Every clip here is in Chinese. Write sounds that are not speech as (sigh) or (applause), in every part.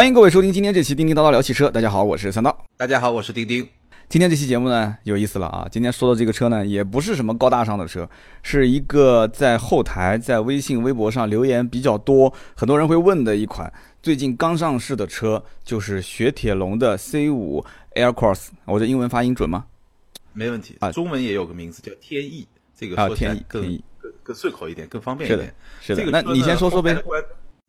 欢迎各位收听今天这期《叮叮叨叨聊汽车》。大家好，我是三刀。大家好，我是丁丁。今天这期节目呢，有意思了啊！今天说的这个车呢，也不是什么高大上的车，是一个在后台、在微信、微博上留言比较多，很多人会问的一款最近刚上市的车，就是雪铁龙的 C5 Aircross。我的英文发音准吗？没问题啊，中文也有个名字叫天翼，这个啊，天翼更天翼更更顺口一点，更方便一点。是的，这个那你先说说呗。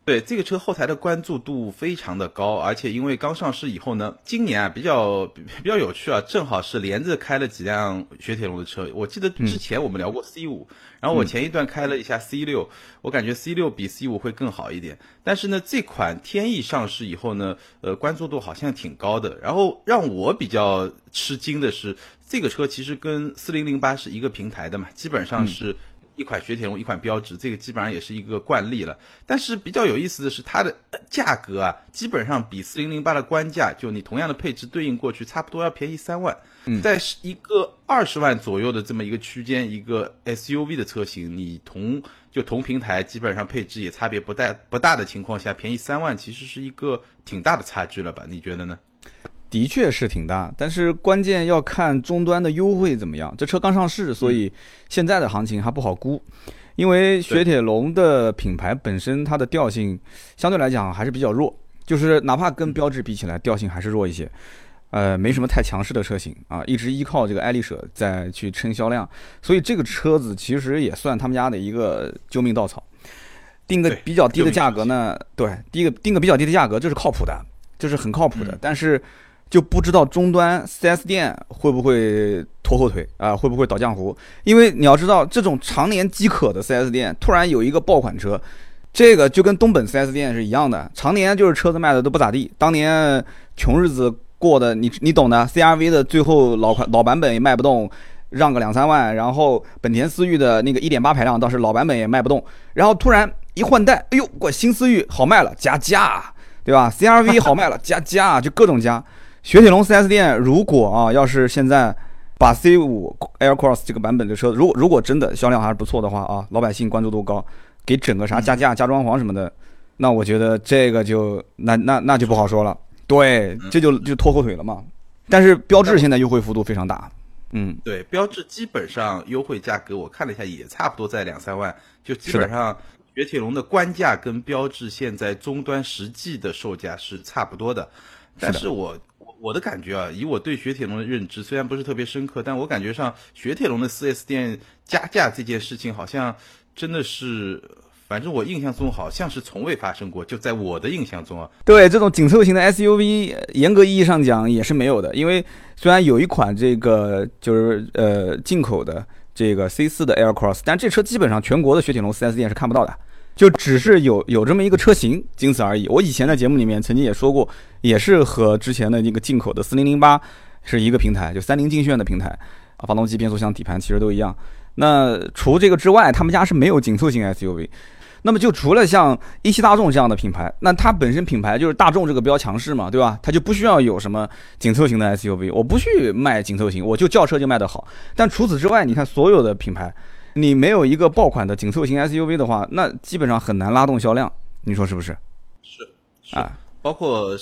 对这个车后台的关注度非常的高，而且因为刚上市以后呢，今年啊比较比较有趣啊，正好是连着开了几辆雪铁龙的车。我记得之前我们聊过 C 五，然后我前一段开了一下 C 六，我感觉 C 六比 C 五会更好一点。但是呢，这款天翼上市以后呢，呃，关注度好像挺高的。然后让我比较吃惊的是，这个车其实跟四零零八是一个平台的嘛，基本上是。一款雪铁龙，一款标致，这个基本上也是一个惯例了。但是比较有意思的是，它的价格啊，基本上比四零零八的官价，就你同样的配置对应过去，差不多要便宜三万。在一个二十万左右的这么一个区间，一个 SUV 的车型，你同就同平台，基本上配置也差别不大不大的情况下，便宜三万，其实是一个挺大的差距了吧？你觉得呢？的确是挺大，但是关键要看终端的优惠怎么样。这车刚上市，所以现在的行情还不好估。因为雪铁龙的品牌本身它的调性相对来讲还是比较弱，就是哪怕跟标致比起来，调性还是弱一些。呃，没什么太强势的车型啊，一直依靠这个爱丽舍在去撑销量，所以这个车子其实也算他们家的一个救命稻草。定个比较低的价格呢，对，第一个定个比较低的价格，这是靠谱的，这是很靠谱的，但是。就不知道终端 4S 店会不会拖后腿啊？会不会倒浆糊？因为你要知道，这种常年饥渴的 4S 店，突然有一个爆款车，这个就跟东本 4S 店是一样的，常年就是车子卖的都不咋地。当年穷日子过的，你你懂的。CRV 的最后老款老版本也卖不动，让个两三万。然后本田思域的那个1.8排量倒是老版本也卖不动。然后突然一换代，哎呦，怪新思域好卖了，加价，对吧？CRV 好卖了，加价，就各种加。雪铁龙 4S 店如果啊，要是现在把 C5 Aircross 这个版本的车，如果如果真的销量还是不错的话啊，老百姓关注度高，给整个啥加价加装潢什么的，那我觉得这个就那那那就不好说了。对，这就就拖后腿了嘛。但是标致现在优惠幅度非常大，嗯，对，标致基本上优惠价格我看了一下，也差不多在两三万，就基本上雪铁龙的官价跟标致现在终端实际的售价是差不多的，但是我。我我的感觉啊，以我对雪铁龙的认知，虽然不是特别深刻，但我感觉上雪铁龙的 4S 店加价这件事情，好像真的是，反正我印象中好像是从未发生过。就在我的印象中啊，对这种紧凑型的 SUV，严格意义上讲也是没有的。因为虽然有一款这个就是呃进口的这个 C4 的 Aircross，但这车基本上全国的雪铁龙 4S 店是看不到的。就只是有有这么一个车型，仅此而已。我以前在节目里面曾经也说过，也是和之前的那个进口的四零零八是一个平台，就三菱劲炫的平台啊，发动机、变速箱、底盘其实都一样。那除这个之外，他们家是没有紧凑型 SUV。那么就除了像一汽大众这样的品牌，那它本身品牌就是大众这个比较强势嘛，对吧？它就不需要有什么紧凑型的 SUV，我不去卖紧凑型，我就轿车就卖得好。但除此之外，你看所有的品牌。你没有一个爆款的紧凑型 SUV 的话，那基本上很难拉动销量，你说是不是？是，啊，包括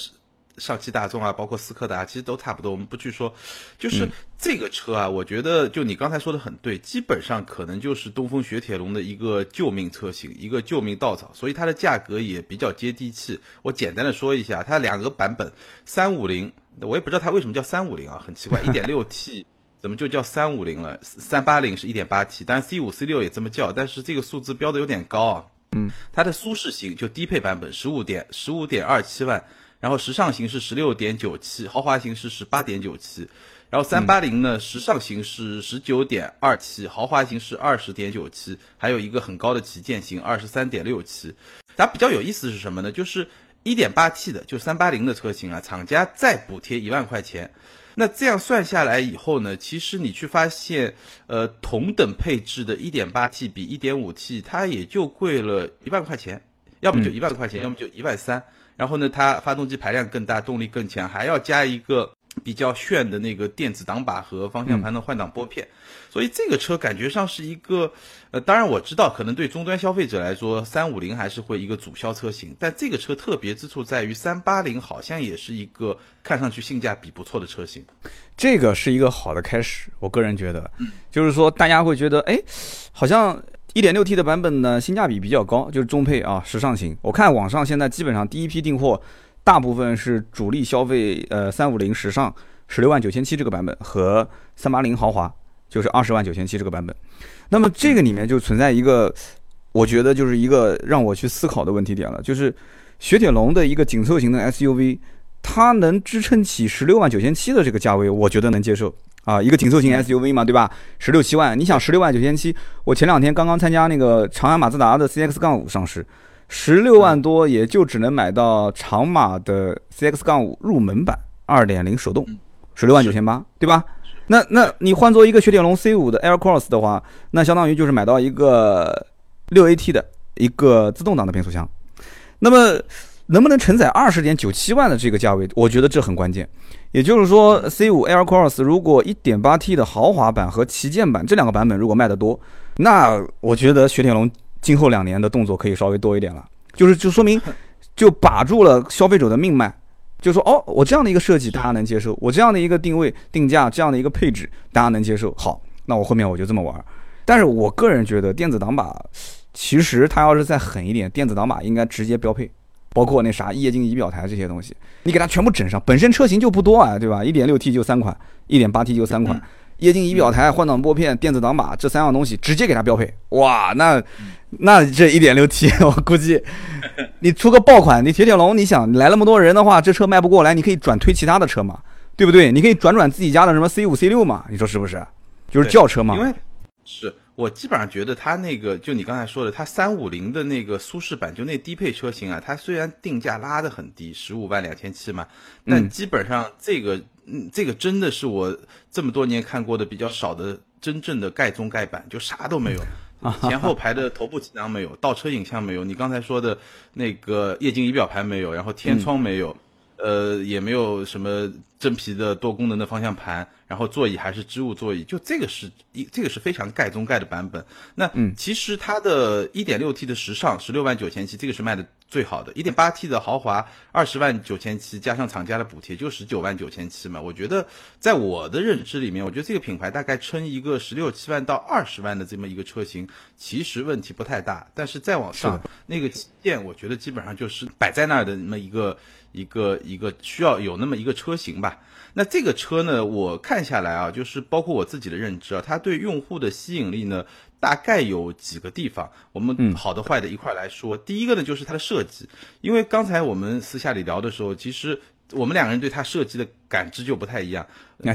上汽大众啊，包括斯柯达，其实都差不多。我们不去说，就是这个车啊，我觉得就你刚才说的很对，基本上可能就是东风雪铁龙的一个救命车型，一个救命稻草，所以它的价格也比较接地气。我简单的说一下，它两个版本，三五零，我也不知道它为什么叫三五零啊，很奇怪，一点六 T。怎么就叫三五零了？三八零是一点八 T，当然 C 五 C 六也这么叫，但是这个数字标的有点高啊。嗯，它的舒适型就低配版本十五点十五点二七万，然后时尚型是十六点九七，豪华型是十八点九七，然后三八零呢，时尚型是十九点二七，豪华型是二十点九七，还有一个很高的旗舰型二十三点六七。它比较有意思是什么呢？就是一点八 T 的，就三八零的车型啊，厂家再补贴一万块钱。那这样算下来以后呢，其实你去发现，呃，同等配置的 1.8T 比 1.5T 它也就贵了一万块钱，要么就一万块钱，要么就一万三。然后呢，它发动机排量更大，动力更强，还要加一个比比较炫的那个电子挡把和方向盘的换挡拨片，所以这个车感觉上是一个，呃，当然我知道可能对终端消费者来说，三五零还是会一个主销车型，但这个车特别之处在于三八零好像也是一个看上去性价比不错的车型，这个是一个好的开始，我个人觉得，就是说大家会觉得，哎，好像一点六 T 的版本呢性价比比较高，就是中配啊，时尚型。我看网上现在基本上第一批订货。大部分是主力消费，呃，三五零时尚十六万九千七这个版本和三八零豪华就是二十万九千七这个版本。那么这个里面就存在一个，我觉得就是一个让我去思考的问题点了，就是雪铁龙的一个紧凑型的 SUV，它能支撑起十六万九千七的这个价位，我觉得能接受啊。一个紧凑型 SUV 嘛，对吧？十六七万，你想十六万九千七，我前两天刚刚参加那个长安马自达的 CX 杠五上市。十六万多也就只能买到长马的 CX 杠五入门版二点零手动，十六万九千八，对吧？那那你换做一个雪铁龙 C 五的 Air Cross 的话，那相当于就是买到一个六 AT 的一个自动挡的变速箱。那么能不能承载二十点九七万的这个价位？我觉得这很关键。也就是说，C 五 Air Cross 如果一点八 T 的豪华版和旗舰版这两个版本如果卖得多，那我觉得雪铁龙。今后两年的动作可以稍微多一点了，就是就说明 (laughs) 就把住了消费者的命脉，就说哦，我这样的一个设计大家能接受，我这样的一个定位定价这样的一个配置大家能接受，好，那我后面我就这么玩。但是我个人觉得电子挡把其实它要是再狠一点，电子挡把应该直接标配，包括那啥液晶仪表台这些东西，你给它全部整上。本身车型就不多啊，对吧？一点六 T 就三款，一点八 T 就三款。液晶仪表台、换挡拨片、电子挡把这三样东西直接给它标配，哇，那那这一点六 T，(laughs) 我估计 (laughs) 你出个爆款，你铁铁龙，你想来那么多人的话，这车卖不过来，你可以转推其他的车嘛，对不对？你可以转转自己家的什么 C 五、C 六嘛，你说是不是？就是轿车嘛。因为是我基本上觉得它那个，就你刚才说的，它三五零的那个舒适版，就那低配车型啊，它虽然定价拉得很低，十五万两千七嘛，但基本上这个。嗯，这个真的是我这么多年看过的比较少的真正的盖中盖板，就啥都没有，(laughs) 前后排的头部气囊没有，倒车影像没有，你刚才说的那个液晶仪表盘没有，然后天窗没有，呃，也没有什么真皮的多功能的方向盘。然后座椅还是织物座椅，就这个是一这个是非常盖中盖的版本。那其实它的 1.6T 的时尚十六万九千七，这个是卖的最好的。1.8T 的豪华二十万九千七，加上厂家的补贴就十九万九千七嘛。我觉得在我的认知里面，我觉得这个品牌大概撑一个十六七万到二十万的这么一个车型，其实问题不太大。但是再往上那个旗舰，我觉得基本上就是摆在那儿的那么一个一个一个需要有那么一个车型吧。那这个车呢，我看下来啊，就是包括我自己的认知啊，它对用户的吸引力呢，大概有几个地方，我们好的坏的一块来说。第一个呢，就是它的设计，因为刚才我们私下里聊的时候，其实我们两个人对它设计的感知就不太一样。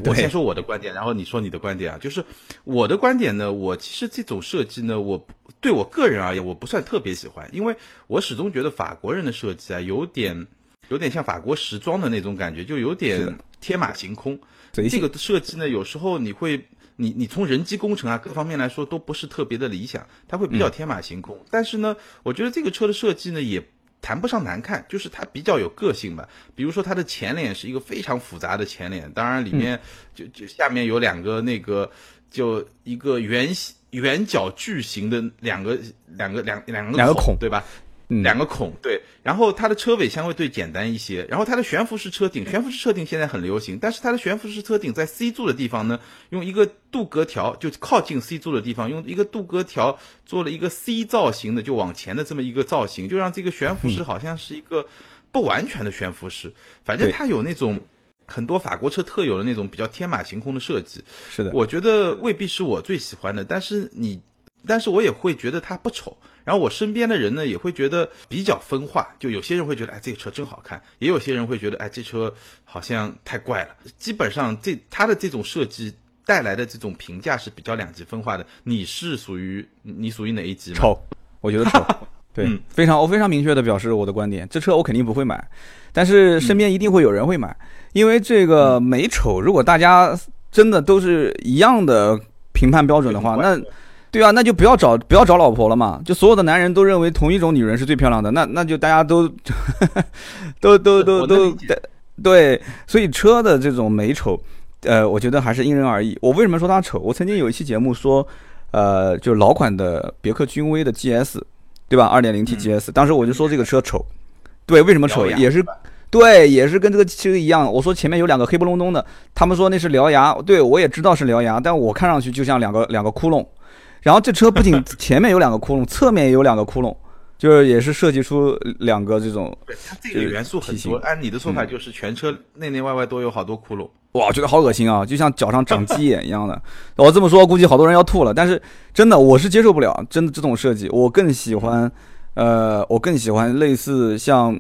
我先说我的观点，然后你说你的观点啊。就是我的观点呢，我其实这种设计呢，我对我个人而言，我不算特别喜欢，因为我始终觉得法国人的设计啊，有点有点像法国时装的那种感觉，就有点。天马行空，这个设计呢，有时候你会，你你从人机工程啊各方面来说都不是特别的理想，它会比较天马行空。但是呢，我觉得这个车的设计呢也谈不上难看，就是它比较有个性吧。比如说它的前脸是一个非常复杂的前脸，当然里面就就下面有两个那个就一个圆圆角矩形的两个两个两两个两个孔，对吧？两个孔对，然后它的车尾相对简单一些，然后它的悬浮式车顶，悬浮式车顶现在很流行，但是它的悬浮式车顶在 C 柱的地方呢，用一个镀铬条，就靠近 C 柱的地方，用一个镀铬条做了一个 C 造型的，就往前的这么一个造型，就让这个悬浮式好像是一个不完全的悬浮式，反正它有那种很多法国车特有的那种比较天马行空的设计。是的，我觉得未必是我最喜欢的，但是你，但是我也会觉得它不丑。然后我身边的人呢也会觉得比较分化，就有些人会觉得哎这个车真好看，也有些人会觉得哎这车好像太怪了。基本上这它的这种设计带来的这种评价是比较两极分化的。你是属于你属于哪一级？丑，我觉得丑。(laughs) 对，非常我非常明确的表示我的观点，这车我肯定不会买，但是身边一定会有人会买，因为这个美丑，如果大家真的都是一样的评判标准的话，那。对啊，那就不要找不要找老婆了嘛！就所有的男人都认为同一种女人是最漂亮的，那那就大家都 (laughs) 都都都都对，所以车的这种美丑，呃，我觉得还是因人而异。我为什么说它丑？我曾经有一期节目说，呃，就老款的别克君威的 GS，对吧？二点零 T GS，当时我就说这个车丑。对，为什么丑？也是，对，也是跟这个车一样。我说前面有两个黑不隆咚的，他们说那是獠牙。对我也知道是獠牙，但我看上去就像两个两个窟窿。然后这车不仅 (laughs) 前面有两个窟窿，侧面也有两个窟窿。就是也是设计出两个这种，它这个元素很多。按你的说法，就是全车内内外外都有好多窟窿。哇，觉得好恶心啊，就像脚上长鸡眼一样的。(laughs) 我这么说，估计好多人要吐了。但是真的，我是接受不了，真的这种设计，我更喜欢，呃，我更喜欢类似像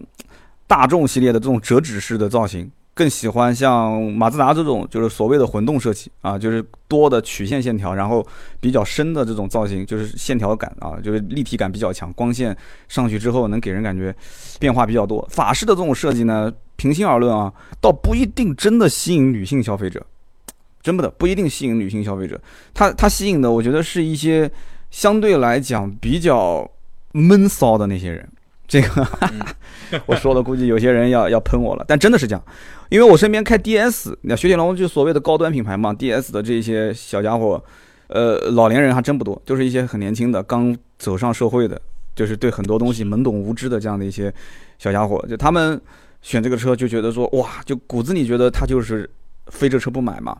大众系列的这种折纸式的造型。更喜欢像马自达这种，就是所谓的混动设计啊，就是多的曲线线条，然后比较深的这种造型，就是线条感啊，就是立体感比较强，光线上去之后能给人感觉变化比较多。法式的这种设计呢，平心而论啊，倒不一定真的吸引女性消费者，真不的不一定吸引女性消费者。它它吸引的，我觉得是一些相对来讲比较闷骚的那些人。这个 (laughs) 我说了，估计有些人要要喷我了，但真的是这样。因为我身边开 DS，那雪铁龙就所谓的高端品牌嘛，DS 的这些小家伙，呃，老年人还真不多，就是一些很年轻的，刚走上社会的，就是对很多东西懵懂无知的这样的一些小家伙，就他们选这个车就觉得说，哇，就骨子里觉得他就是非这车不买嘛，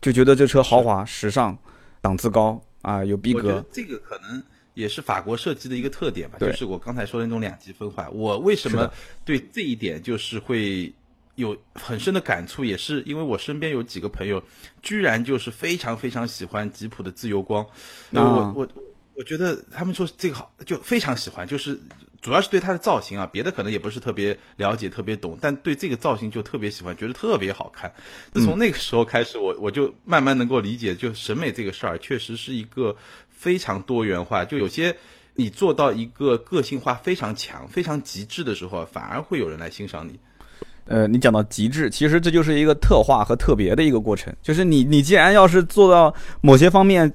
就觉得这车豪华、时尚、档次高啊，有逼格。这个可能也是法国设计的一个特点吧，就是我刚才说的那种两极分化。我为什么对这一点就是会？有很深的感触，也是因为我身边有几个朋友，居然就是非常非常喜欢吉普的自由光。那我我我觉得他们说这个好，就非常喜欢，就是主要是对它的造型啊，别的可能也不是特别了解、特别懂，但对这个造型就特别喜欢，觉得特别好看。自从那个时候开始，我我就慢慢能够理解，就审美这个事儿确实是一个非常多元化。就有些你做到一个个性化非常强、非常极致的时候，反而会有人来欣赏你。呃，你讲到极致，其实这就是一个特化和特别的一个过程。就是你，你既然要是做到某些方面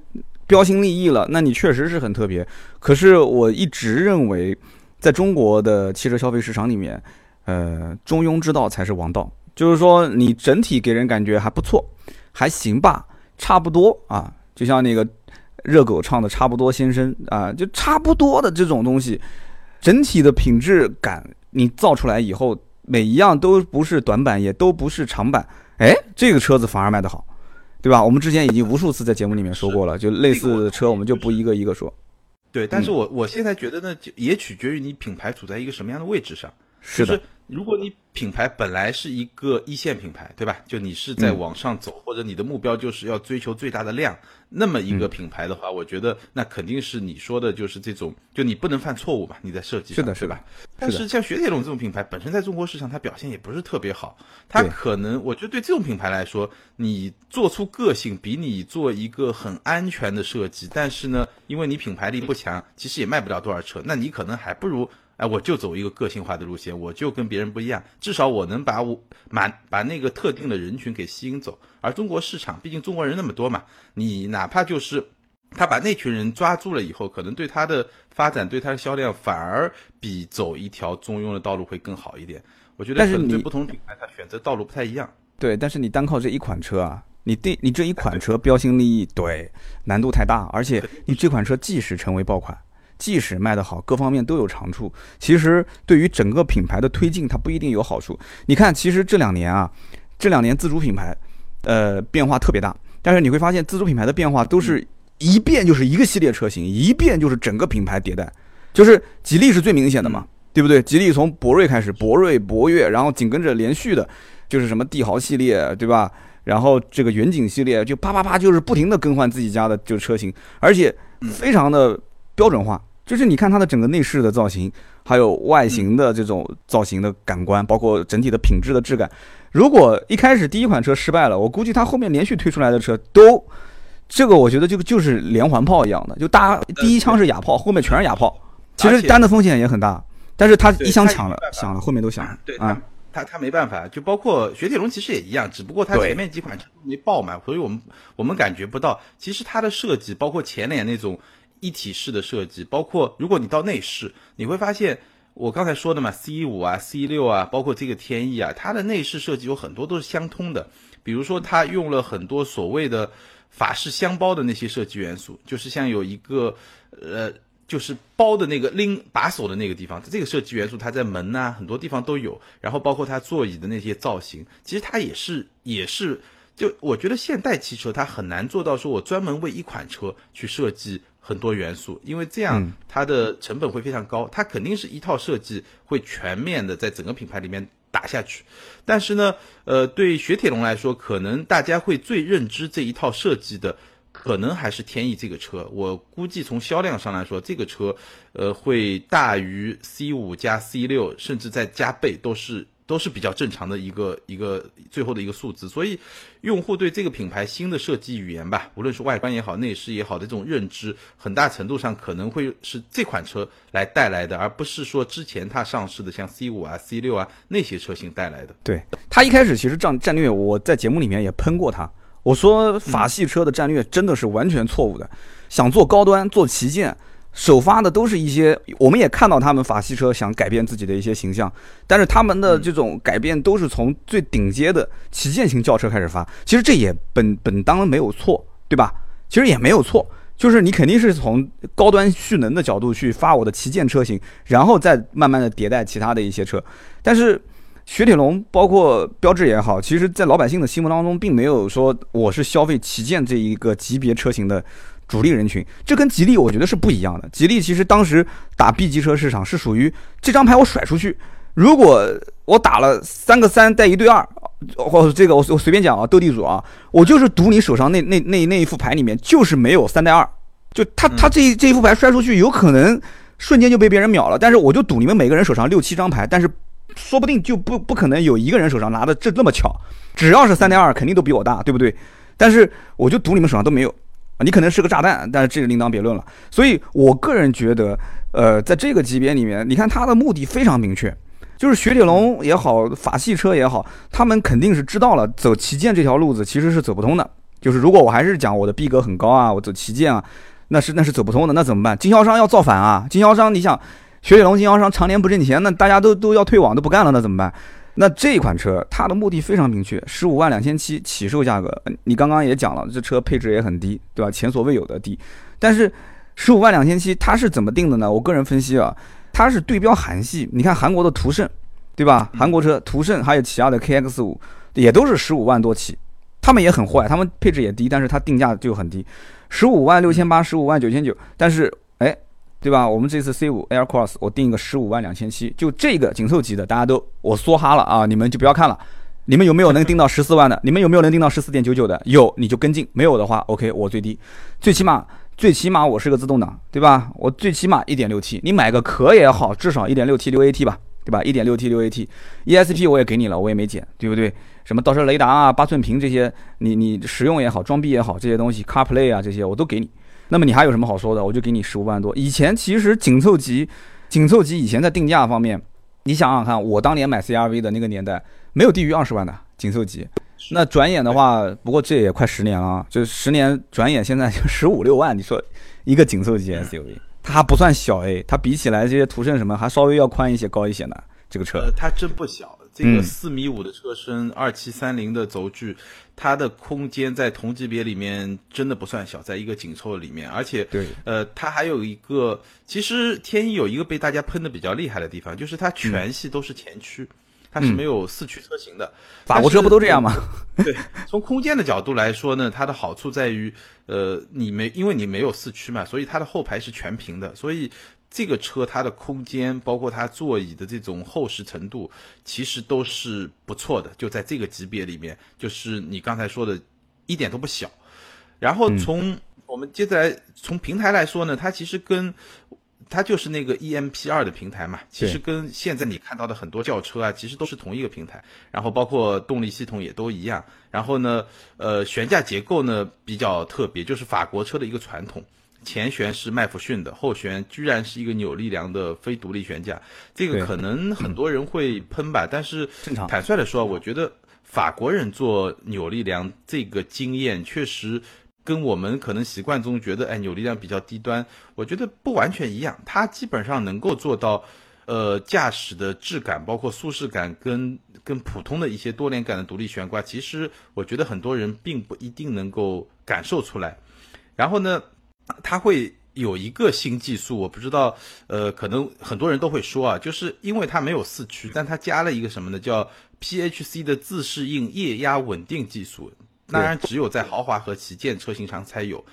标新立异了，那你确实是很特别。可是我一直认为，在中国的汽车消费市场里面，呃，中庸之道才是王道。就是说，你整体给人感觉还不错，还行吧，差不多啊。就像那个热狗唱的“差不多先生”啊，就差不多的这种东西，整体的品质感你造出来以后。每一样都不是短板，也都不是长板，哎，这个车子反而卖得好，对吧？我们之前已经无数次在节目里面说过了，就类似车，我们就不一个一个说。对，但是我我现在觉得呢，也取决于你品牌处在一个什么样的位置上。是的。如果你品牌本来是一个一线品牌，对吧？就你是在往上走，或者你的目标就是要追求最大的量，那么一个品牌的话，我觉得那肯定是你说的，就是这种，就你不能犯错误嘛，你在设计上，是的，是吧？但是像雪铁龙这种品牌，本身在中国市场它表现也不是特别好，它可能，我觉得对这种品牌来说，你做出个性，比你做一个很安全的设计，但是呢，因为你品牌力不强，其实也卖不了多少车，那你可能还不如。哎，我就走一个个性化的路线，我就跟别人不一样，至少我能把我满把那个特定的人群给吸引走。而中国市场，毕竟中国人那么多嘛，你哪怕就是他把那群人抓住了以后，可能对他的发展、对他的销量，反而比走一条中庸的道路会更好一点。我觉得，但是你不同品牌，它选择道路不太一样。对，但是你单靠这一款车啊，你对你这一款车标新立异，对难度太大，而且 (laughs) 你这款车即使成为爆款。即使卖得好，各方面都有长处，其实对于整个品牌的推进，它不一定有好处。你看，其实这两年啊，这两年自主品牌，呃，变化特别大。但是你会发现，自主品牌的变化都是一变就是一个系列车型，一变就是整个品牌迭代。就是吉利是最明显的嘛，对不对？吉利从博瑞开始，博瑞、博越，然后紧跟着连续的，就是什么帝豪系列，对吧？然后这个远景系列，就啪啪啪，就是不停的更换自己家的就车型，而且非常的标准化。就是你看它的整个内饰的造型，还有外形的这种造型的感官，包括整体的品质的质感。如果一开始第一款车失败了，我估计它后面连续推出来的车都，这个我觉得就就是连环炮一样的，就大第一枪是哑炮，后面全是哑炮。其实单的风险也很大，但是它一枪抢了，响了后面都响。对啊，它它没办法，就包括雪铁龙其实也一样，只不过它前面几款车没爆满，所以我们我们感觉不到。其实它的设计，包括前脸那种。一体式的设计，包括如果你到内饰，你会发现我刚才说的嘛，C 五啊、C 六啊，包括这个天翼啊，它的内饰设计有很多都是相通的。比如说，它用了很多所谓的法式箱包的那些设计元素，就是像有一个呃，就是包的那个拎把手的那个地方，这个设计元素它在门呐很多地方都有。然后包括它座椅的那些造型，其实它也是也是，就我觉得现代汽车它很难做到说我专门为一款车去设计。很多元素，因为这样它的成本会非常高，它肯定是一套设计会全面的在整个品牌里面打下去。但是呢，呃，对雪铁龙来说，可能大家会最认知这一套设计的，可能还是天翼这个车。我估计从销量上来说，这个车，呃，会大于 C 五加 C 六，甚至再加倍都是。都是比较正常的一个一个最后的一个数字，所以用户对这个品牌新的设计语言吧，无论是外观也好，内饰也好的这种认知，很大程度上可能会是这款车来带来的，而不是说之前它上市的像 C 五啊、C 六啊那些车型带来的。对，它一开始其实战战略，我在节目里面也喷过它，我说法系车的战略真的是完全错误的，想做高端、做旗舰。首发的都是一些，我们也看到他们法系车想改变自己的一些形象，但是他们的这种改变都是从最顶尖的旗舰型轿车开始发。其实这也本本当没有错，对吧？其实也没有错，就是你肯定是从高端蓄能的角度去发我的旗舰车型，然后再慢慢的迭代其他的一些车。但是雪铁龙包括标致也好，其实在老百姓的心目当中，并没有说我是消费旗舰这一个级别车型的。主力人群，这跟吉利我觉得是不一样的。吉利其实当时打 B 级车市场是属于这张牌我甩出去，如果我打了三个三带一对二，或这个我我随便讲啊，斗地主啊，我就是赌你手上那那那那一副牌里面就是没有三带二，就他他这这一副牌摔出去有可能瞬间就被别人秒了，但是我就赌你们每个人手上六七张牌，但是说不定就不不可能有一个人手上拿的这那么巧，只要是三带二肯定都比我大，对不对？但是我就赌你们手上都没有。啊，你可能是个炸弹，但是这个另当别论了。所以我个人觉得，呃，在这个级别里面，你看它的目的非常明确，就是雪铁龙也好，法系车也好，他们肯定是知道了走旗舰这条路子其实是走不通的。就是如果我还是讲我的逼格很高啊，我走旗舰啊，那是那是走不通的。那怎么办？经销商要造反啊！经销商，你想，雪铁龙经销商常年不挣钱，那大家都都要退网，都不干了，那怎么办？那这款车它的目的非常明确，十五万两千七起售价格。你刚刚也讲了，这车配置也很低，对吧？前所未有的低。但是十五万两千七它是怎么定的呢？我个人分析啊，它是对标韩系。你看韩国的途胜，对吧？韩国车途胜还有起亚的 KX 五也都是十五万多起，他们也很坏，他们配置也低，但是它定价就很低，十五万六千八，十五万九千九。但是哎。对吧？我们这次 C 五 Air Cross 我定一个十五万两千七，就这个紧凑级的，大家都我梭哈了啊！你们就不要看了。你们有没有能定到 (laughs) 十四万的？你们有没有能定到十四点九九的？有你就跟进，没有的话，OK，我最低，最起码最起码我是个自动挡，对吧？我最起码一点六 T，你买个壳也好，至少一点六 T 六 AT 吧，对吧？一点六 T 六 AT，ESP 我也给你了，我也没减，对不对？什么倒车雷达啊、八寸屏这些，你你使用也好，装逼也好，这些东西 CarPlay 啊这些我都给你。那么你还有什么好说的？我就给你十五万多。以前其实紧凑级，紧凑级以前在定价方面，你想想看，我当年买 CRV 的那个年代，没有低于二十万的紧凑级。那转眼的话，不过这也快十年了，就十年转眼现在就 (laughs) 十五六万。你说一个紧凑级 SUV，它还不算小 A，它比起来这些途胜什么还稍微要宽一些、高一些呢。这个车，它真不小。这个四米五的车身，二七三零的轴距，它的空间在同级别里面真的不算小，在一个紧凑里面，而且，对，呃，它还有一个，其实天翼有一个被大家喷的比较厉害的地方，就是它全系都是前驱，它是没有四驱车型的。法国车不都这样吗？对，从空间的角度来说呢，它的好处在于，呃，你没因为你没有四驱嘛，所以它的后排是全平的，所以。这个车它的空间，包括它座椅的这种厚实程度，其实都是不错的。就在这个级别里面，就是你刚才说的，一点都不小。然后从我们接下来从平台来说呢，它其实跟它就是那个 EMP 二的平台嘛，其实跟现在你看到的很多轿车啊，其实都是同一个平台。然后包括动力系统也都一样。然后呢，呃，悬架结构呢比较特别，就是法国车的一个传统。前悬是麦弗逊的，后悬居然是一个扭力梁的非独立悬架，这个可能 (clears throat) 很多人会喷吧，但是坦率的说，我觉得法国人做扭力梁这个经验确实跟我们可能习惯中觉得哎扭力梁比较低端，我觉得不完全一样，它基本上能够做到，呃，驾驶的质感，包括舒适感，跟跟普通的一些多连杆的独立悬挂，其实我觉得很多人并不一定能够感受出来。然后呢，它会有一个新技术，我不知道，呃，可能很多人都会说啊，就是因为它没有四驱，但它加了一个什么呢？叫 PHC 的自适应液压稳定技术。当然，只有在豪华和旗舰车型上才有。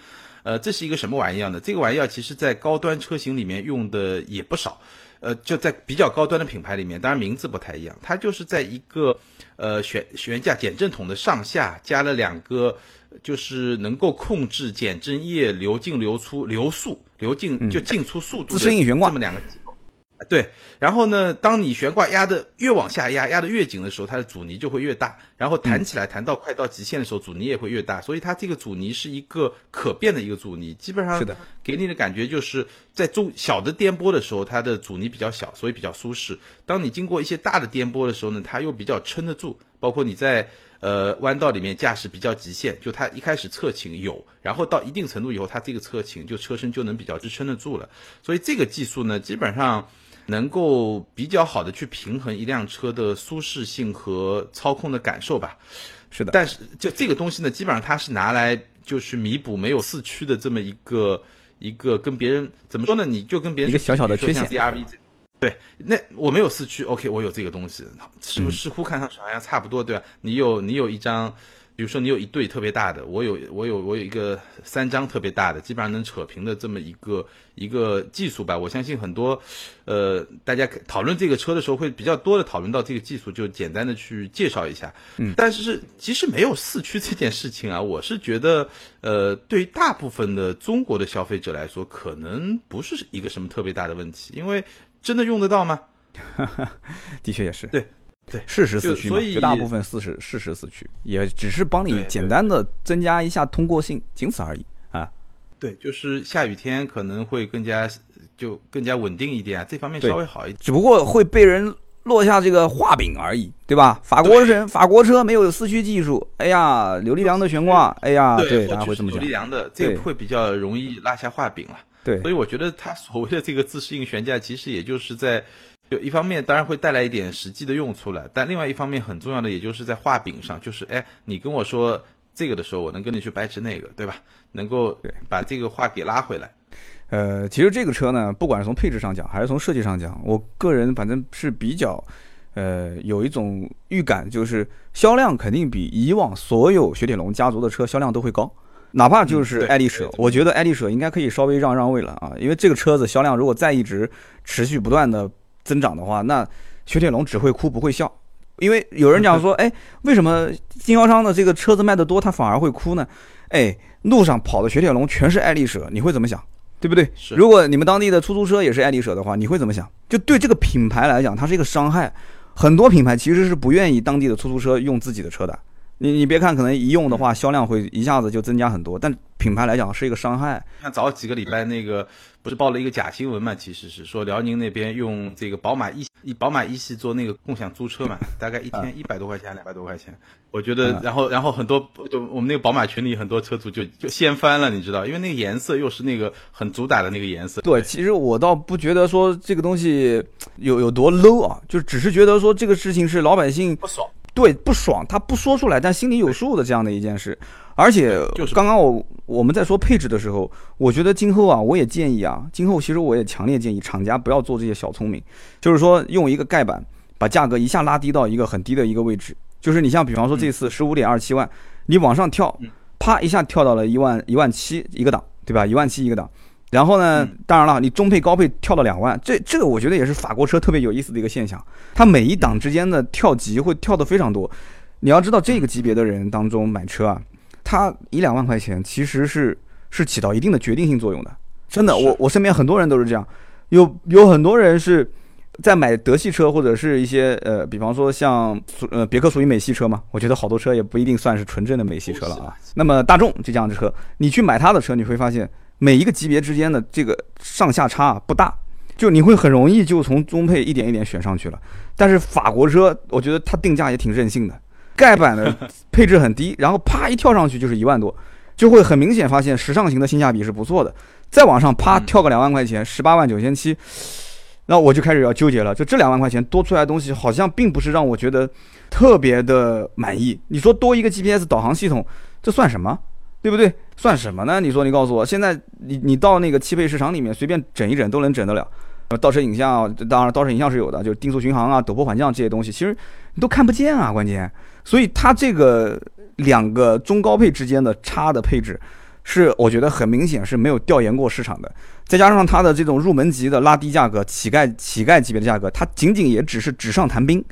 呃，这是一个什么玩意儿呢？这个玩意儿其实在高端车型里面用的也不少。呃，就在比较高端的品牌里面，当然名字不太一样。它就是在一个呃悬悬架减震筒的上下加了两个，就是能够控制减震液流进流出流速流进就进出速度自适应悬挂。这么两个。对，然后呢，当你悬挂压的越往下压，压的越紧的时候，它的阻尼就会越大，然后弹起来弹到快到极限的时候，阻尼也会越大，所以它这个阻尼是一个可变的一个阻尼，基本上是的，给你的感觉就是在中小的颠簸的时候，它的阻尼比较小，所以比较舒适。当你经过一些大的颠簸的时候呢，它又比较撑得住，包括你在呃弯道里面驾驶比较极限，就它一开始侧倾有，然后到一定程度以后，它这个侧倾就车身就能比较支撑得住了，所以这个技术呢，基本上。能够比较好的去平衡一辆车的舒适性和操控的感受吧，是的。但是就这个东西呢，基本上它是拿来就是弥补没有四驱的这么一个一个跟别人怎么说呢？你就跟别人一个小小的缺陷。CRV 对，那我没有四驱，OK，我有这个东西，是不是似乎看上去好像差不多，对吧？你有你有一张。比如说你有一对特别大的，我有我有我有一个三张特别大的，基本上能扯平的这么一个一个技术吧。我相信很多，呃，大家讨论这个车的时候会比较多的讨论到这个技术，就简单的去介绍一下。嗯，但是其实没有四驱这件事情啊，我是觉得，呃，对于大部分的中国的消费者来说，可能不是一个什么特别大的问题，因为真的用得到吗？(laughs) 的确也是。对。对，适时四驱嘛，绝大部分四十适时四驱，也只是帮你简单的增加一下通过性，仅此而已啊。对，就是下雨天可能会更加就更加稳定一点啊，这方面稍微好一点。只不过会被人落下这个画饼而已，对吧？法国人法国车没有四驱技术，哎呀，扭力梁的悬挂，哎呀，对，大家会这么讲。刘力良的这个会比较容易落下画饼了。对，所以我觉得它所谓的这个自适应悬架，其实也就是在。就一方面当然会带来一点实际的用处了，但另外一方面很重要的，也就是在画饼上，就是哎，你跟我说这个的时候，我能跟你去掰扯那个，对吧？能够把这个话给拉回来。呃，其实这个车呢，不管是从配置上讲，还是从设计上讲，我个人反正是比较，呃，有一种预感，就是销量肯定比以往所有雪铁龙家族的车销量都会高，哪怕就是爱丽舍，我觉得爱丽舍应该可以稍微让让位了啊，因为这个车子销量如果再一直持续不断的。增长的话，那雪铁龙只会哭不会笑，因为有人讲说，(laughs) 哎，为什么经销商的这个车子卖得多，他反而会哭呢？哎，路上跑的雪铁龙全是爱丽舍，你会怎么想？对不对？如果你们当地的出租车也是爱丽舍的话，你会怎么想？就对这个品牌来讲，它是一个伤害。很多品牌其实是不愿意当地的出租车用自己的车的。你你别看可能一用的话，销量会一下子就增加很多，但品牌来讲是一个伤害。像早几个礼拜那个不是报了一个假新闻嘛？其实是说辽宁那边用这个宝马一以宝马一系做那个共享租车嘛，大概一天一百多块钱，两百多块钱。我觉得，然后然后很多就我们那个宝马群里很多车主就就掀翻了，你知道，因为那个颜色又是那个很主打的那个颜色。对，其实我倒不觉得说这个东西有有多 low 啊，就只是觉得说这个事情是老百姓不爽。对，不爽，他不说出来，但心里有数的这样的一件事。而且，刚刚我我们在说配置的时候，我觉得今后啊，我也建议啊，今后其实我也强烈建议厂家不要做这些小聪明，就是说用一个盖板把价格一下拉低到一个很低的一个位置。就是你像比方说这次十五点二七万，你往上跳，啪一下跳到了一万一万七一个档，对吧？一万七一个档。然后呢？当然了，你中配高配跳到两万，这这个我觉得也是法国车特别有意思的一个现象。它每一档之间的跳级会跳得非常多。你要知道，这个级别的人当中买车啊，他一两万块钱其实是是起到一定的决定性作用的。真的，我我身边很多人都是这样。有有很多人是在买德系车或者是一些呃，比方说像呃别克属于美系车嘛，我觉得好多车也不一定算是纯正的美系车了啊。那么大众就这样的车，你去买它的车，你会发现。每一个级别之间的这个上下差不大，就你会很容易就从中配一点一点选上去了。但是法国车，我觉得它定价也挺任性的，盖板的配置很低，(laughs) 然后啪一跳上去就是一万多，就会很明显发现时尚型的性价比是不错的。再往上啪跳个两万块钱，十八万九千七，那我就开始要纠结了，就这两万块钱多出来的东西，好像并不是让我觉得特别的满意。你说多一个 GPS 导航系统，这算什么？对不对？算什么呢？你说你告诉我，现在你你到那个汽配市场里面随便整一整都能整得了。呃，倒车影像，当然倒车影像是有的，就是定速巡航啊、陡坡缓降这些东西，其实你都看不见啊，关键。所以它这个两个中高配之间的差的配置。是，我觉得很明显是没有调研过市场的，再加上它的这种入门级的拉低价格，乞丐乞丐级别的价格，它仅仅也只是纸上谈兵，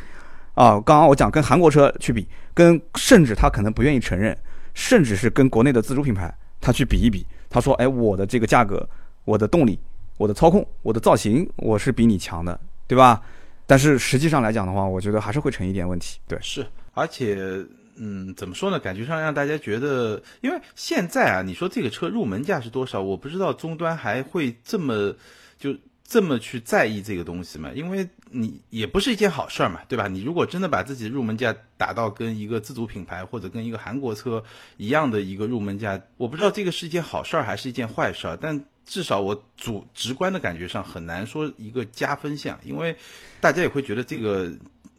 啊，刚刚我讲跟韩国车去比，跟甚至他可能不愿意承认，甚至是跟国内的自主品牌他去比一比，他说，哎，我的这个价格，我的动力，我的操控，我的造型，我是比你强的，对吧？但是实际上来讲的话，我觉得还是会成一点问题，对，是，而且。嗯，怎么说呢？感觉上让大家觉得，因为现在啊，你说这个车入门价是多少？我不知道终端还会这么就这么去在意这个东西嘛？因为你也不是一件好事儿嘛，对吧？你如果真的把自己入门价打到跟一个自主品牌或者跟一个韩国车一样的一个入门价，我不知道这个是一件好事儿还是一件坏事儿。但至少我主直观的感觉上很难说一个加分项，因为大家也会觉得这个。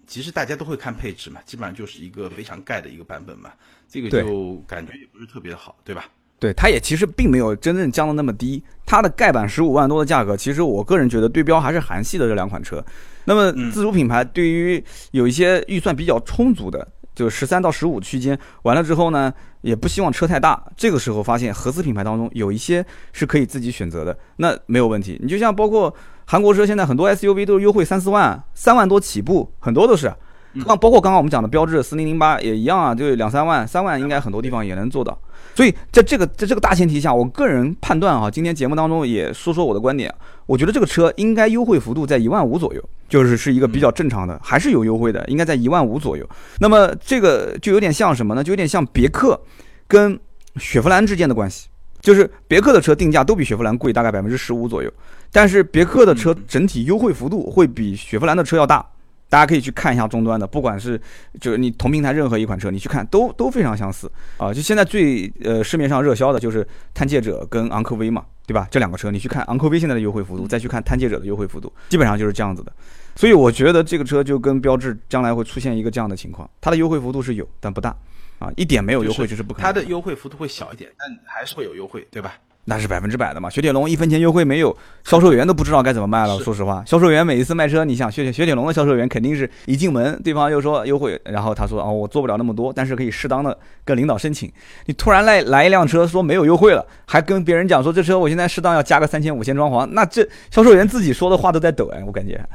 其实大家都会看配置嘛，基本上就是一个非常盖的一个版本嘛，这个就感觉也不是特别好，对吧？对，它也其实并没有真正降的那么低，它的盖板十五万多的价格，其实我个人觉得对标还是韩系的这两款车。那么自主品牌对于有一些预算比较充足的，就十三到十五区间，完了之后呢，也不希望车太大，这个时候发现合资品牌当中有一些是可以自己选择的，那没有问题。你就像包括。韩国车现在很多 SUV 都是优惠三四万，三万多起步，很多都是。那包括刚刚我们讲的标致四零零八也一样啊，就两三万，三万应该很多地方也能做到。所以在这个在这个大前提下，我个人判断啊，今天节目当中也说说我的观点。我觉得这个车应该优惠幅度在一万五左右，就是是一个比较正常的，还是有优惠的，应该在一万五左右。那么这个就有点像什么呢？就有点像别克跟雪佛兰之间的关系。就是别克的车定价都比雪佛兰贵，大概百分之十五左右。但是别克的车整体优惠幅度会比雪佛兰的车要大，大家可以去看一下终端的，不管是就是你同平台任何一款车，你去看都都非常相似啊。就现在最呃市面上热销的就是探界者跟昂科威嘛，对吧？这两个车你去看昂科威现在的优惠幅度，再去看探界者的优惠幅度，基本上就是这样子的。所以我觉得这个车就跟标致将来会出现一个这样的情况，它的优惠幅度是有，但不大。啊，一点没有优惠就是不可能。它的优惠幅度会小一点，但还是会有优惠，对吧？那是百分之百的嘛。雪铁龙一分钱优惠没有，销售员都不知道该怎么卖了。说实话，销售员每一次卖车，你想雪雪铁龙的销售员肯定是一进门，对方又说优惠，然后他说哦，我做不了那么多，但是可以适当的跟领导申请。你突然来来一辆车说没有优惠了，还跟别人讲说这车我现在适当要加个三千五千装潢，那这销售员自己说的话都在抖哎，我感觉。(laughs)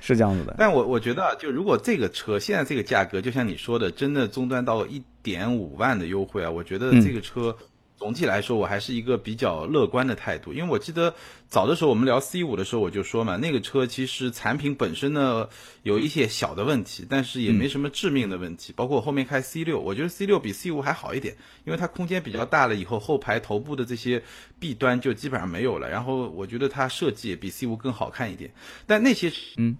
是这样子的，但我我觉得，就如果这个车现在这个价格，就像你说的，真的终端到一点五万的优惠啊，我觉得这个车总体来说，我还是一个比较乐观的态度。因为我记得早的时候我们聊 C 五的时候，我就说嘛，那个车其实产品本身呢有一些小的问题，但是也没什么致命的问题。包括后面开 C 六，我觉得 C 六比 C 五还好一点，因为它空间比较大了，以后后排头部的这些弊端就基本上没有了。然后我觉得它设计也比 C 五更好看一点，但那些嗯。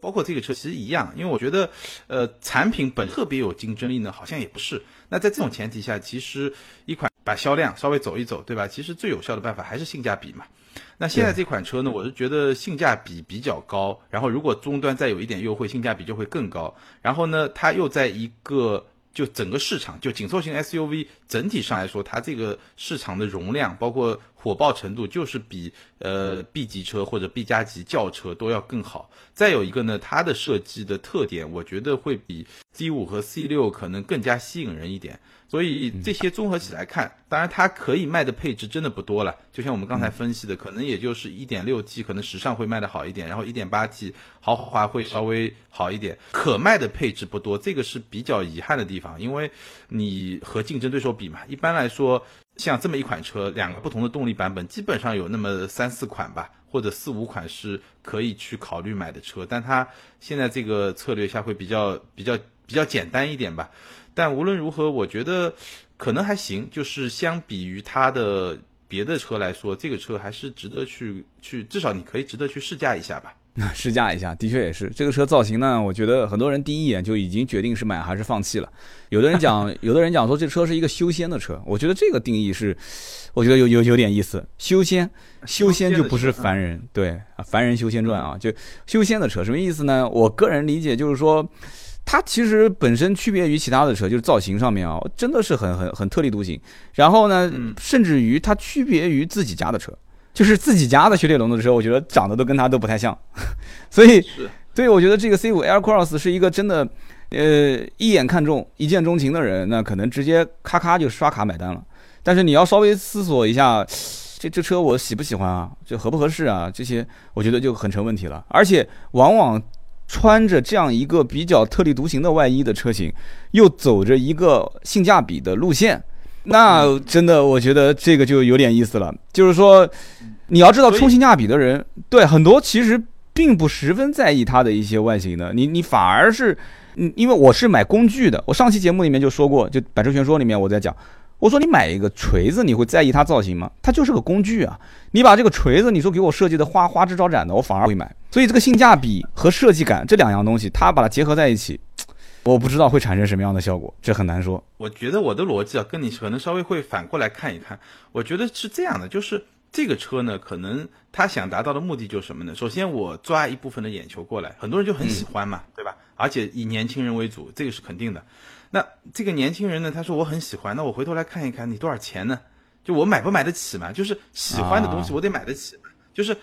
包括这个车其实一样，因为我觉得，呃，产品本特别有竞争力呢，好像也不是。那在这种前提下，其实一款把销量稍微走一走，对吧？其实最有效的办法还是性价比嘛。那现在这款车呢，我是觉得性价比比较高，然后如果终端再有一点优惠，性价比就会更高。然后呢，它又在一个就整个市场，就紧凑型 SUV 整体上来说，它这个市场的容量包括。火爆程度就是比呃 B 级车或者 B 加级轿车都要更好。再有一个呢，它的设计的特点，我觉得会比 C 五和 C 六可能更加吸引人一点。所以这些综合起来看，当然它可以卖的配置真的不多了。就像我们刚才分析的，可能也就是一点六 T，可能时尚会卖的好一点，然后一点八 T 豪华会稍微好一点，可卖的配置不多，这个是比较遗憾的地方。因为你和竞争对手比嘛，一般来说。像这么一款车，两个不同的动力版本，基本上有那么三四款吧，或者四五款是可以去考虑买的车。但它现在这个策略下会比较比较比较简单一点吧。但无论如何，我觉得可能还行。就是相比于它的别的车来说，这个车还是值得去去，至少你可以值得去试驾一下吧。(laughs) 试驾一下，的确也是这个车造型呢。我觉得很多人第一眼就已经决定是买还是放弃了。有的人讲，(laughs) 有的人讲说这车是一个修仙的车。我觉得这个定义是，我觉得有有有点意思。修仙，修仙就不是凡人，对啊，凡人修仙传啊，就修仙的车什么意思呢？我个人理解就是说，它其实本身区别于其他的车，就是造型上面啊，真的是很很很特立独行。然后呢，甚至于它区别于自己家的车。就是自己家的雪铁龙的车，我觉得长得都跟它都不太像，(laughs) 所以，对，我觉得这个 C 五 Air Cross 是一个真的，呃，一眼看中、一见钟情的人，那可能直接咔咔就刷卡买单了。但是你要稍微思索一下，这这车我喜不喜欢啊？就合不合适啊？这些我觉得就很成问题了。而且往往穿着这样一个比较特立独行的外衣的车型，又走着一个性价比的路线。那真的，我觉得这个就有点意思了。就是说，你要知道，冲性价比的人，对很多其实并不十分在意它的一些外形的。你你反而是，嗯，因为我是买工具的。我上期节目里面就说过，就《百车全说》里面我在讲，我说你买一个锤子，你会在意它造型吗？它就是个工具啊。你把这个锤子，你说给我设计的花花枝招展的，我反而会买。所以这个性价比和设计感这两样东西，它把它结合在一起。我不知道会产生什么样的效果，这很难说。我觉得我的逻辑啊，跟你可能稍微会反过来看一看。我觉得是这样的，就是这个车呢，可能他想达到的目的就是什么呢？首先，我抓一部分的眼球过来，很多人就很喜欢嘛，对吧？而且以年轻人为主，这个是肯定的。那这个年轻人呢，他说我很喜欢，那我回头来看一看，你多少钱呢？就我买不买得起嘛？就是喜欢的东西，我得买得起。就是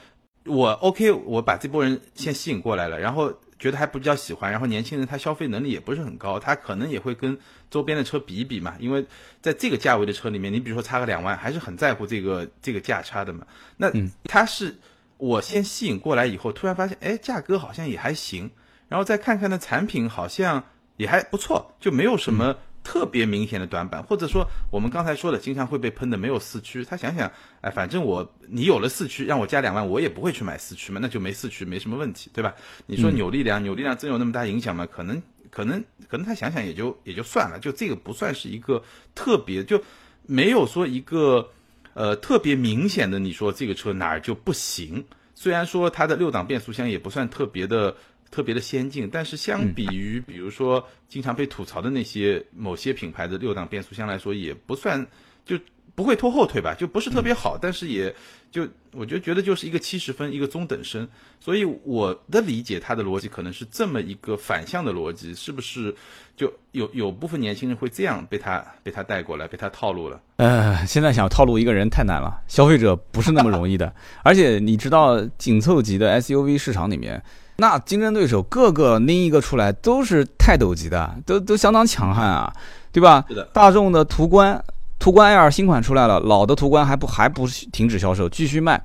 我 OK，我把这波人先吸引过来了，然后。觉得还比较喜欢，然后年轻人他消费能力也不是很高，他可能也会跟周边的车比一比嘛，因为在这个价位的车里面，你比如说差个两万，还是很在乎这个这个价差的嘛。那他是我先吸引过来以后，突然发现，哎，价格好像也还行，然后再看看那产品好像也还不错，就没有什么。特别明显的短板，或者说我们刚才说的，经常会被喷的没有四驱。他想想，哎，反正我你有了四驱，让我加两万，我也不会去买四驱嘛，那就没四驱，没什么问题，对吧？你说扭力梁，扭力梁真有那么大影响吗？可能，可能，可能他想想也就也就算了，就这个不算是一个特别，就没有说一个呃特别明显的，你说这个车哪儿就不行？虽然说它的六档变速箱也不算特别的。特别的先进，但是相比于比如说经常被吐槽的那些某些品牌的六档变速箱来说，也不算就不会拖后腿吧，就不是特别好，但是也就我就觉得就是一个七十分，一个中等生。所以我的理解，它的逻辑可能是这么一个反向的逻辑，是不是就有有部分年轻人会这样被他被他带过来，被他套路了？呃，现在想套路一个人太难了，消费者不是那么容易的，而且你知道紧凑级的 SUV 市场里面。那竞争对手个个拎一个出来都是泰斗级的，都都相当强悍啊，对吧？是的。大众的途观，途观 L 新款出来了，老的途观还不还不停止销售，继续卖，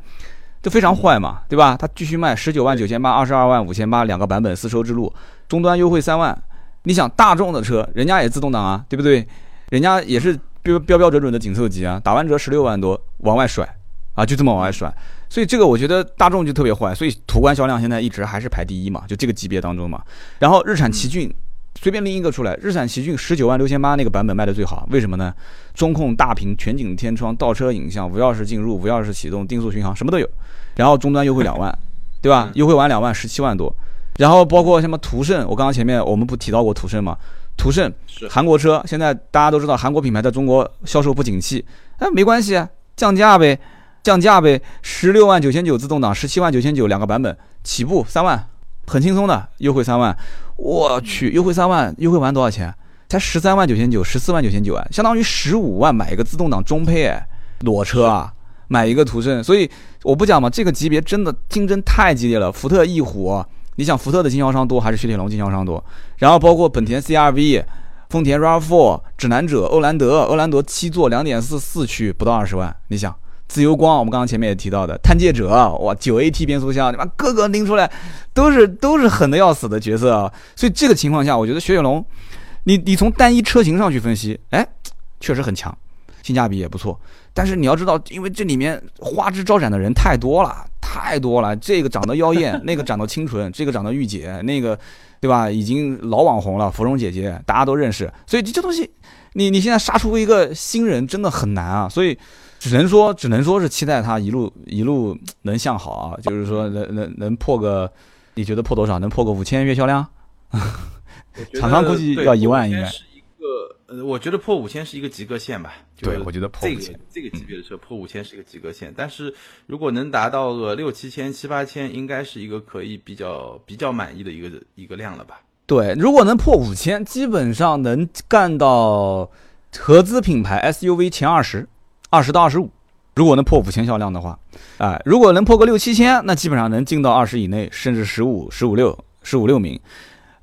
都非常坏嘛，对吧？它继续卖，十九万九千八，二十二万五千八，两个版本丝绸之路，终端优惠三万。你想大众的车，人家也自动挡啊，对不对？人家也是标标标准准的紧凑级啊，打完折十六万多，往外甩。啊，就这么往外甩，所以这个我觉得大众就特别坏，所以途观销量现在一直还是排第一嘛，就这个级别当中嘛。然后日产奇骏随便拎一个出来，日产奇骏十九万六千八那个版本卖的最好，为什么呢？中控大屏全景天窗、倒车影像、无钥匙进入、无钥匙启动、定速巡航什么都有。然后终端优惠两万，对吧？优惠完两万十七万多。然后包括什么途胜，我刚刚前面我们不提到过途胜吗？途胜韩国车，现在大家都知道韩国品牌在中国销售不景气，哎，没关系啊，降价呗。降价呗，十六万九千九自动挡，十七万九千九两个版本起步三万，很轻松的优惠三万。我去，优惠三万，优惠完多少钱？才十三万九千九，十四万九千九啊，相当于十五万买一个自动挡中配，裸车啊，买一个途胜。所以我不讲嘛，这个级别真的竞争太激烈了。福特翼虎，你想福特的经销商多还是雪铁龙经销商多？然后包括本田 CRV、丰田 RAV4、指南者、欧蓝德、欧蓝德七座两点四四驱不到二十万，你想？自由光，我们刚刚前面也提到的探界者，哇，九 AT 变速箱，你把个个拎出来，都是都是狠的要死的角色啊！所以这个情况下，我觉得雪铁龙，你你从单一车型上去分析，哎，确实很强，性价比也不错。但是你要知道，因为这里面花枝招展的人太多了，太多了。这个长得妖艳，(laughs) 那个长得清纯，这个长得御姐，那个，对吧？已经老网红了，芙蓉姐姐，大家都认识。所以这东西，你你现在杀出一个新人，真的很难啊！所以。只能说，只能说是期待它一路一路能向好啊，就是说能能能破个你觉得破多少？能破个五千月销量？厂厂商估计要一万应该。是一个，呃，我觉得破五千是一个及格线吧。对，我觉得破这个这个级别的车破五千是一个及格线，但是如果能达到个六七千、七八千，应该是一个可以比较比较满意的一个一个量了吧？对，如果能破五千，基本上能干到合资品牌 SUV 前二十，二十到二十五。如果能破五千销量的话，哎，如果能破个六七千，那基本上能进到二十以内，甚至十五、十五六、十五六名。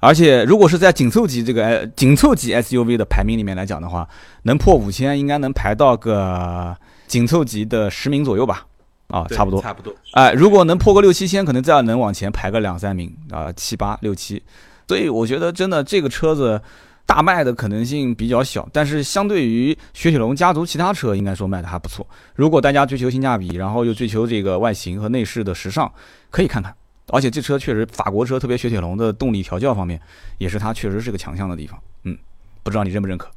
而且，如果是在紧凑级这个紧凑级 SUV 的排名里面来讲的话，能破五千，应该能排到个紧凑级的十名左右吧？啊，差不多，差不多。哎，如果能破个六七千，可能再能往前排个两三名啊，七八六七。所以我觉得，真的这个车子大卖的可能性比较小，但是相对于雪铁龙家族其他车，应该说卖的还不错。如果大家追求性价比，然后又追求这个外形和内饰的时尚，可以看看。(laughs) 而且这车确实，法国车特别雪铁龙的动力调教方面，也是它确实是个强项的地方。嗯，不知道你认不认可？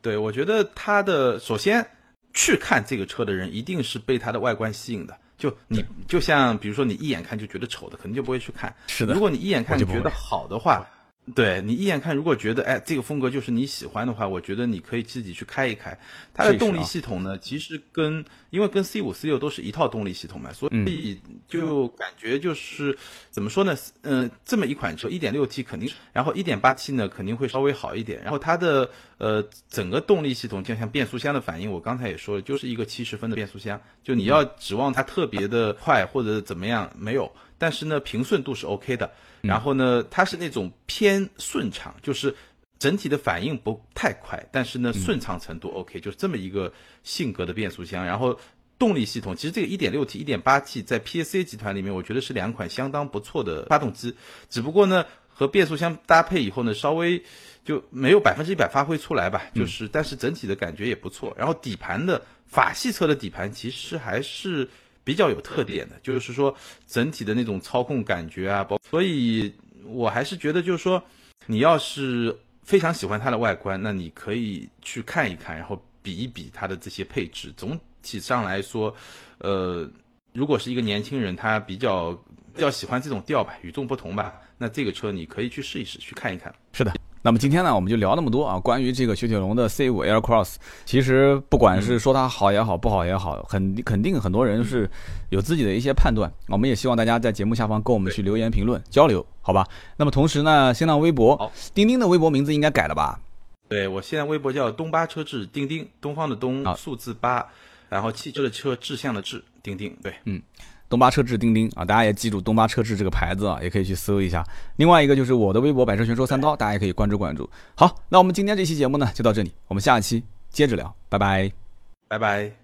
对，我觉得它的首先去看这个车的人，一定是被它的外观吸引的。就你就像比如说你一眼看就觉得丑的，肯定就不会去看。是的。如果你一眼看觉得好的话。对你一眼看，如果觉得哎这个风格就是你喜欢的话，我觉得你可以自己去开一开。它的动力系统呢，其实跟因为跟 C 五 C 六都是一套动力系统嘛，所以就感觉就是怎么说呢？嗯，这么一款车，一点六 T 肯定，然后一点八 T 呢肯定会稍微好一点。然后它的呃整个动力系统，就像变速箱的反应，我刚才也说了，就是一个七十分的变速箱。就你要指望它特别的快或者怎么样，没有。但是呢，平顺度是 OK 的。然后呢，它是那种偏顺畅，就是整体的反应不太快，但是呢，顺畅程度 OK，就是这么一个性格的变速箱。然后动力系统，其实这个 1.6T、1.8T 在 PSA 集团里面，我觉得是两款相当不错的发动机。只不过呢，和变速箱搭配以后呢，稍微就没有百分之一百发挥出来吧。就是，但是整体的感觉也不错。然后底盘的法系车的底盘其实还是。比较有特点的，就是说整体的那种操控感觉啊，包，所以我还是觉得，就是说你要是非常喜欢它的外观，那你可以去看一看，然后比一比它的这些配置。总体上来说，呃，如果是一个年轻人，他比较比较喜欢这种调吧，与众不同吧，那这个车你可以去试一试，去看一看。是的。那么今天呢，我们就聊那么多啊。关于这个雪铁龙的 C5 Air Cross，其实不管是说它好也好，不好也好，很肯定很多人是有自己的一些判断。我们也希望大家在节目下方跟我们去留言评论交流，好吧？那么同时呢，新浪微博，钉钉的微博名字应该改了吧？对我现在微博叫东八车志钉钉，东方的东，数字八，然后汽车的车，志向的志，钉钉。对，嗯。东巴车志钉钉啊，大家也记住东巴车志这个牌子啊，也可以去搜一下。另外一个就是我的微博百车全说三刀，大家也可以关注关注。好，那我们今天这期节目呢就到这里，我们下期接着聊，拜拜，拜拜。